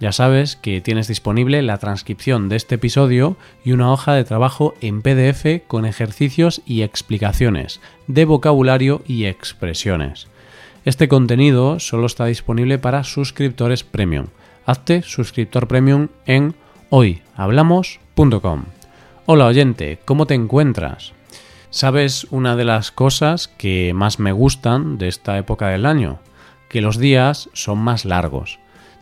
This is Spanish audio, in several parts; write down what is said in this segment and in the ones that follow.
ya sabes que tienes disponible la transcripción de este episodio y una hoja de trabajo en PDF con ejercicios y explicaciones de vocabulario y expresiones. Este contenido solo está disponible para suscriptores premium. Hazte suscriptor premium en hoyhablamos.com. Hola oyente, ¿cómo te encuentras? ¿Sabes una de las cosas que más me gustan de esta época del año? Que los días son más largos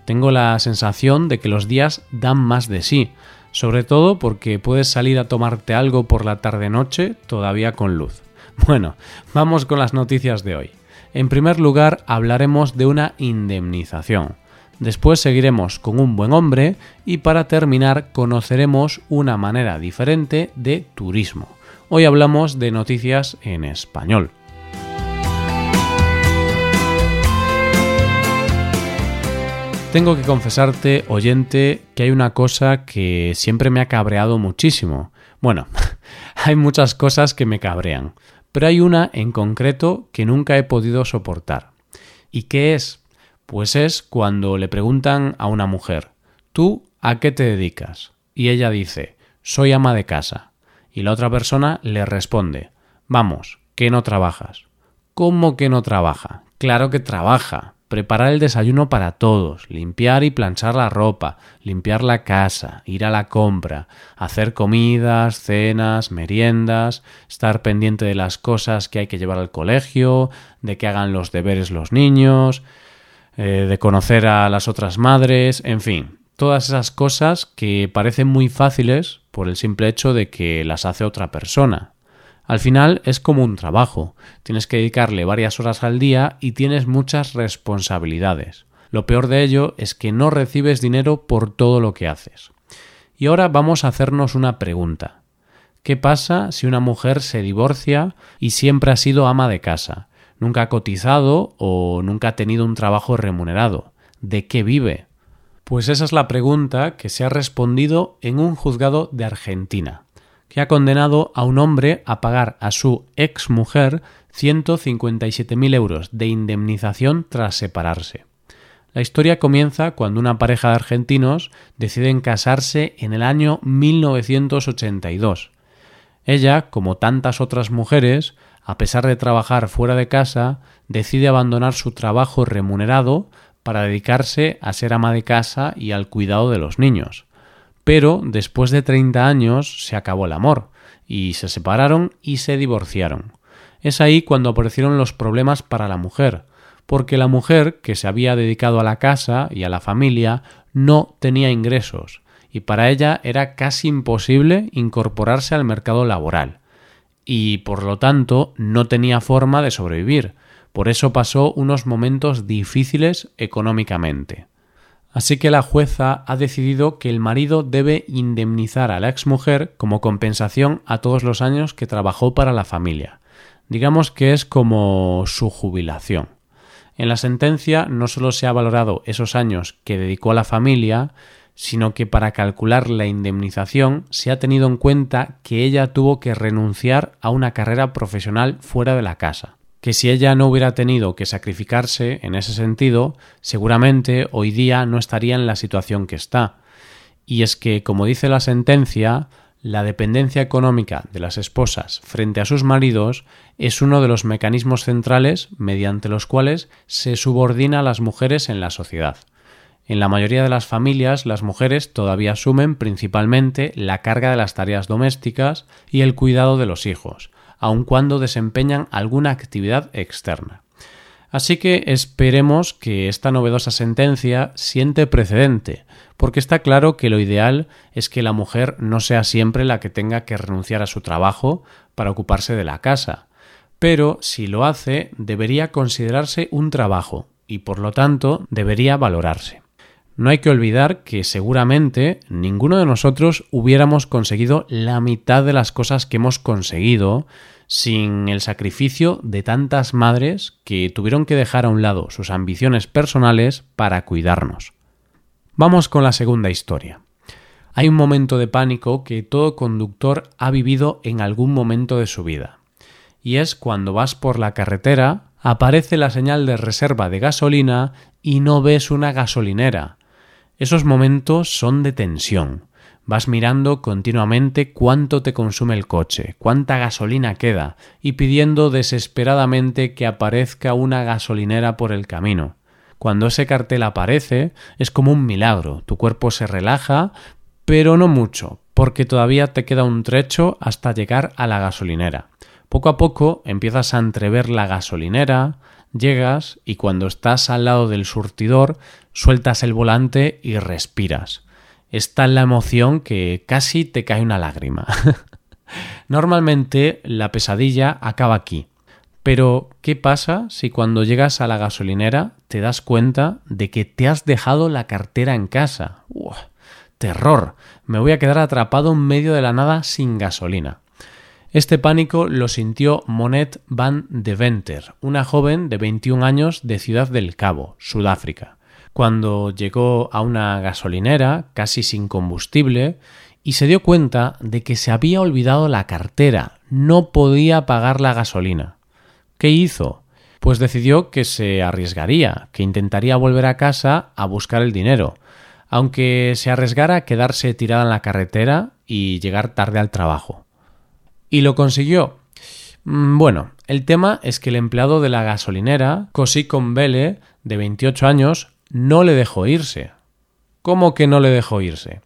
tengo la sensación de que los días dan más de sí, sobre todo porque puedes salir a tomarte algo por la tarde-noche todavía con luz. Bueno, vamos con las noticias de hoy. En primer lugar, hablaremos de una indemnización. Después seguiremos con un buen hombre y para terminar conoceremos una manera diferente de turismo. Hoy hablamos de noticias en español. Tengo que confesarte, oyente, que hay una cosa que siempre me ha cabreado muchísimo. Bueno, hay muchas cosas que me cabrean, pero hay una en concreto que nunca he podido soportar. ¿Y qué es? Pues es cuando le preguntan a una mujer, ¿tú a qué te dedicas? Y ella dice, soy ama de casa. Y la otra persona le responde, vamos, que no trabajas. ¿Cómo que no trabaja? Claro que trabaja preparar el desayuno para todos, limpiar y planchar la ropa, limpiar la casa, ir a la compra, hacer comidas, cenas, meriendas, estar pendiente de las cosas que hay que llevar al colegio, de que hagan los deberes los niños, eh, de conocer a las otras madres, en fin, todas esas cosas que parecen muy fáciles por el simple hecho de que las hace otra persona, al final es como un trabajo, tienes que dedicarle varias horas al día y tienes muchas responsabilidades. Lo peor de ello es que no recibes dinero por todo lo que haces. Y ahora vamos a hacernos una pregunta. ¿Qué pasa si una mujer se divorcia y siempre ha sido ama de casa? Nunca ha cotizado o nunca ha tenido un trabajo remunerado. ¿De qué vive? Pues esa es la pregunta que se ha respondido en un juzgado de Argentina que ha condenado a un hombre a pagar a su ex mujer 157.000 euros de indemnización tras separarse. La historia comienza cuando una pareja de argentinos deciden casarse en el año 1982. Ella, como tantas otras mujeres, a pesar de trabajar fuera de casa, decide abandonar su trabajo remunerado para dedicarse a ser ama de casa y al cuidado de los niños. Pero después de 30 años se acabó el amor, y se separaron y se divorciaron. Es ahí cuando aparecieron los problemas para la mujer, porque la mujer, que se había dedicado a la casa y a la familia, no tenía ingresos, y para ella era casi imposible incorporarse al mercado laboral, y por lo tanto no tenía forma de sobrevivir, por eso pasó unos momentos difíciles económicamente. Así que la jueza ha decidido que el marido debe indemnizar a la exmujer como compensación a todos los años que trabajó para la familia. Digamos que es como su jubilación. En la sentencia no solo se ha valorado esos años que dedicó a la familia, sino que para calcular la indemnización se ha tenido en cuenta que ella tuvo que renunciar a una carrera profesional fuera de la casa que si ella no hubiera tenido que sacrificarse en ese sentido, seguramente hoy día no estaría en la situación que está. Y es que, como dice la sentencia, la dependencia económica de las esposas frente a sus maridos es uno de los mecanismos centrales mediante los cuales se subordina a las mujeres en la sociedad. En la mayoría de las familias las mujeres todavía asumen principalmente la carga de las tareas domésticas y el cuidado de los hijos, aun cuando desempeñan alguna actividad externa. Así que esperemos que esta novedosa sentencia siente precedente, porque está claro que lo ideal es que la mujer no sea siempre la que tenga que renunciar a su trabajo para ocuparse de la casa, pero si lo hace debería considerarse un trabajo y por lo tanto debería valorarse. No hay que olvidar que seguramente ninguno de nosotros hubiéramos conseguido la mitad de las cosas que hemos conseguido sin el sacrificio de tantas madres que tuvieron que dejar a un lado sus ambiciones personales para cuidarnos. Vamos con la segunda historia. Hay un momento de pánico que todo conductor ha vivido en algún momento de su vida. Y es cuando vas por la carretera, aparece la señal de reserva de gasolina y no ves una gasolinera. Esos momentos son de tensión. Vas mirando continuamente cuánto te consume el coche, cuánta gasolina queda, y pidiendo desesperadamente que aparezca una gasolinera por el camino. Cuando ese cartel aparece, es como un milagro, tu cuerpo se relaja, pero no mucho, porque todavía te queda un trecho hasta llegar a la gasolinera. Poco a poco empiezas a entrever la gasolinera, llegas y cuando estás al lado del surtidor sueltas el volante y respiras está en la emoción que casi te cae una lágrima. Normalmente la pesadilla acaba aquí. Pero, ¿qué pasa si cuando llegas a la gasolinera te das cuenta de que te has dejado la cartera en casa? ¡Terror! Me voy a quedar atrapado en medio de la nada sin gasolina. Este pánico lo sintió Monet van de Venter, una joven de 21 años de Ciudad del Cabo, Sudáfrica cuando llegó a una gasolinera casi sin combustible y se dio cuenta de que se había olvidado la cartera, no podía pagar la gasolina. ¿Qué hizo? Pues decidió que se arriesgaría, que intentaría volver a casa a buscar el dinero, aunque se arriesgara a quedarse tirada en la carretera y llegar tarde al trabajo. ¿Y lo consiguió? Mm, bueno, el tema es que el empleado de la gasolinera, Cosi Convele, de 28 años, no le dejó irse. ¿Cómo que no le dejó irse?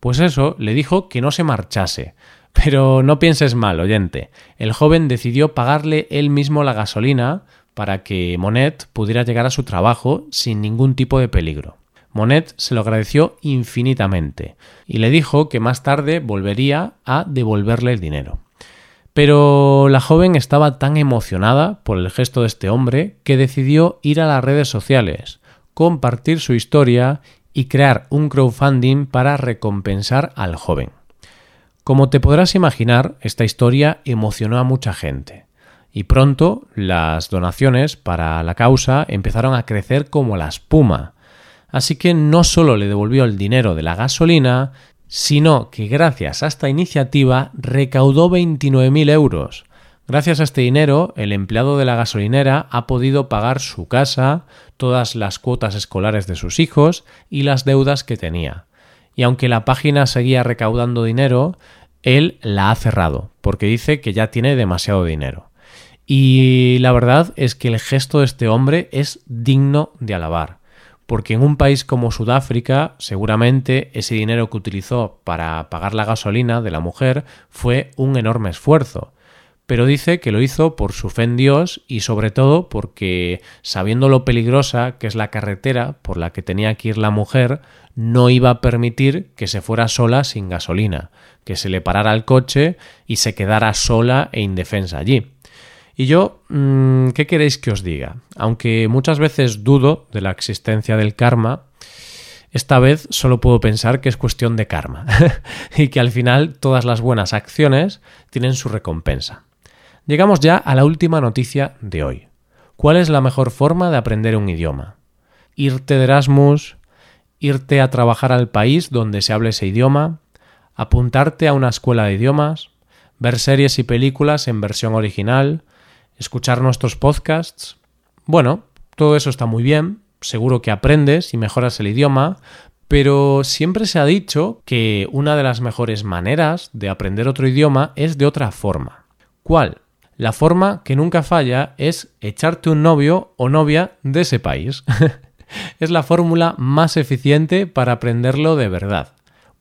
Pues eso, le dijo que no se marchase. Pero no pienses mal, oyente. El joven decidió pagarle él mismo la gasolina para que Monet pudiera llegar a su trabajo sin ningún tipo de peligro. Monet se lo agradeció infinitamente y le dijo que más tarde volvería a devolverle el dinero. Pero la joven estaba tan emocionada por el gesto de este hombre que decidió ir a las redes sociales compartir su historia y crear un crowdfunding para recompensar al joven. Como te podrás imaginar, esta historia emocionó a mucha gente y pronto las donaciones para la causa empezaron a crecer como la espuma. Así que no solo le devolvió el dinero de la gasolina, sino que gracias a esta iniciativa recaudó 29.000 euros, Gracias a este dinero, el empleado de la gasolinera ha podido pagar su casa, todas las cuotas escolares de sus hijos y las deudas que tenía. Y aunque la página seguía recaudando dinero, él la ha cerrado, porque dice que ya tiene demasiado dinero. Y la verdad es que el gesto de este hombre es digno de alabar, porque en un país como Sudáfrica seguramente ese dinero que utilizó para pagar la gasolina de la mujer fue un enorme esfuerzo pero dice que lo hizo por su fe en Dios y sobre todo porque, sabiendo lo peligrosa que es la carretera por la que tenía que ir la mujer, no iba a permitir que se fuera sola sin gasolina, que se le parara el coche y se quedara sola e indefensa allí. Y yo, mm, ¿qué queréis que os diga? Aunque muchas veces dudo de la existencia del karma, esta vez solo puedo pensar que es cuestión de karma y que al final todas las buenas acciones tienen su recompensa. Llegamos ya a la última noticia de hoy. ¿Cuál es la mejor forma de aprender un idioma? ¿Irte de Erasmus? ¿Irte a trabajar al país donde se hable ese idioma? ¿Apuntarte a una escuela de idiomas? ¿Ver series y películas en versión original? ¿Escuchar nuestros podcasts? Bueno, todo eso está muy bien, seguro que aprendes y mejoras el idioma, pero siempre se ha dicho que una de las mejores maneras de aprender otro idioma es de otra forma. ¿Cuál? la forma que nunca falla es echarte un novio o novia de ese país. es la fórmula más eficiente para aprenderlo de verdad.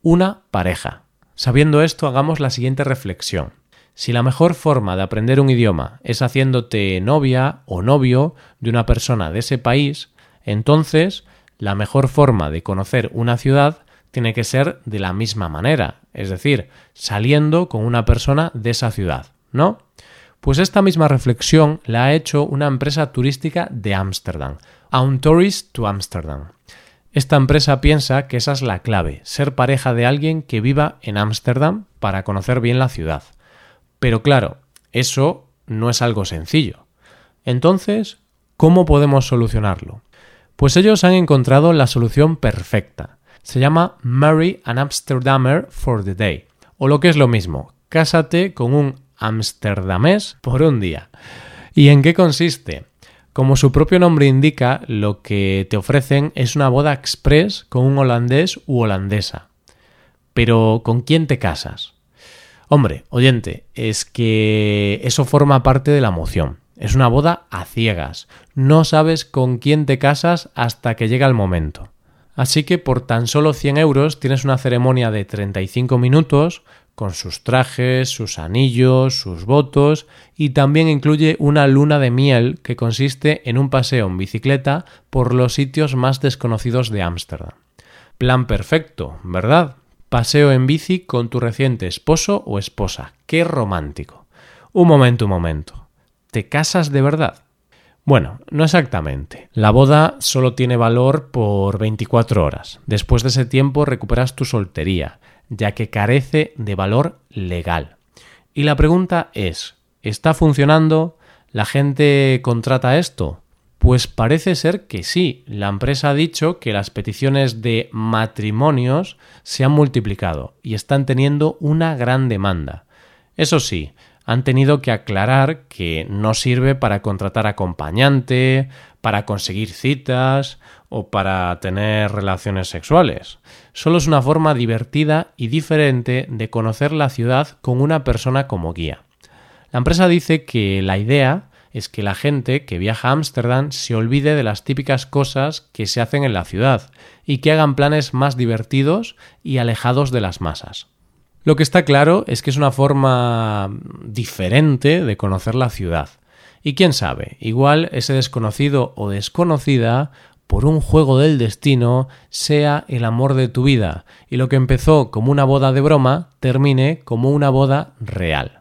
Una pareja. Sabiendo esto, hagamos la siguiente reflexión. Si la mejor forma de aprender un idioma es haciéndote novia o novio de una persona de ese país, entonces la mejor forma de conocer una ciudad tiene que ser de la misma manera, es decir, saliendo con una persona de esa ciudad, ¿no? Pues esta misma reflexión la ha hecho una empresa turística de Ámsterdam, Un Tourist to Amsterdam. Esta empresa piensa que esa es la clave, ser pareja de alguien que viva en Ámsterdam para conocer bien la ciudad. Pero claro, eso no es algo sencillo. Entonces, ¿cómo podemos solucionarlo? Pues ellos han encontrado la solución perfecta. Se llama Marry an Amsterdammer for the Day. O lo que es lo mismo, cásate con un amsterdamés por un día. ¿Y en qué consiste? Como su propio nombre indica, lo que te ofrecen es una boda express con un holandés u holandesa. Pero ¿con quién te casas? Hombre, oyente, es que eso forma parte de la moción. Es una boda a ciegas. No sabes con quién te casas hasta que llega el momento. Así que por tan solo 100 euros tienes una ceremonia de 35 minutos con sus trajes, sus anillos, sus votos y también incluye una luna de miel que consiste en un paseo en bicicleta por los sitios más desconocidos de Ámsterdam. Plan perfecto, ¿verdad? Paseo en bici con tu reciente esposo o esposa. ¡Qué romántico! Un momento, un momento. ¿Te casas de verdad? Bueno, no exactamente. La boda solo tiene valor por 24 horas. Después de ese tiempo recuperas tu soltería, ya que carece de valor legal. Y la pregunta es, ¿está funcionando? ¿La gente contrata esto? Pues parece ser que sí. La empresa ha dicho que las peticiones de matrimonios se han multiplicado y están teniendo una gran demanda. Eso sí, han tenido que aclarar que no sirve para contratar acompañante, para conseguir citas o para tener relaciones sexuales. Solo es una forma divertida y diferente de conocer la ciudad con una persona como guía. La empresa dice que la idea es que la gente que viaja a Ámsterdam se olvide de las típicas cosas que se hacen en la ciudad y que hagan planes más divertidos y alejados de las masas. Lo que está claro es que es una forma diferente de conocer la ciudad. Y quién sabe, igual ese desconocido o desconocida por un juego del destino sea el amor de tu vida y lo que empezó como una boda de broma termine como una boda real.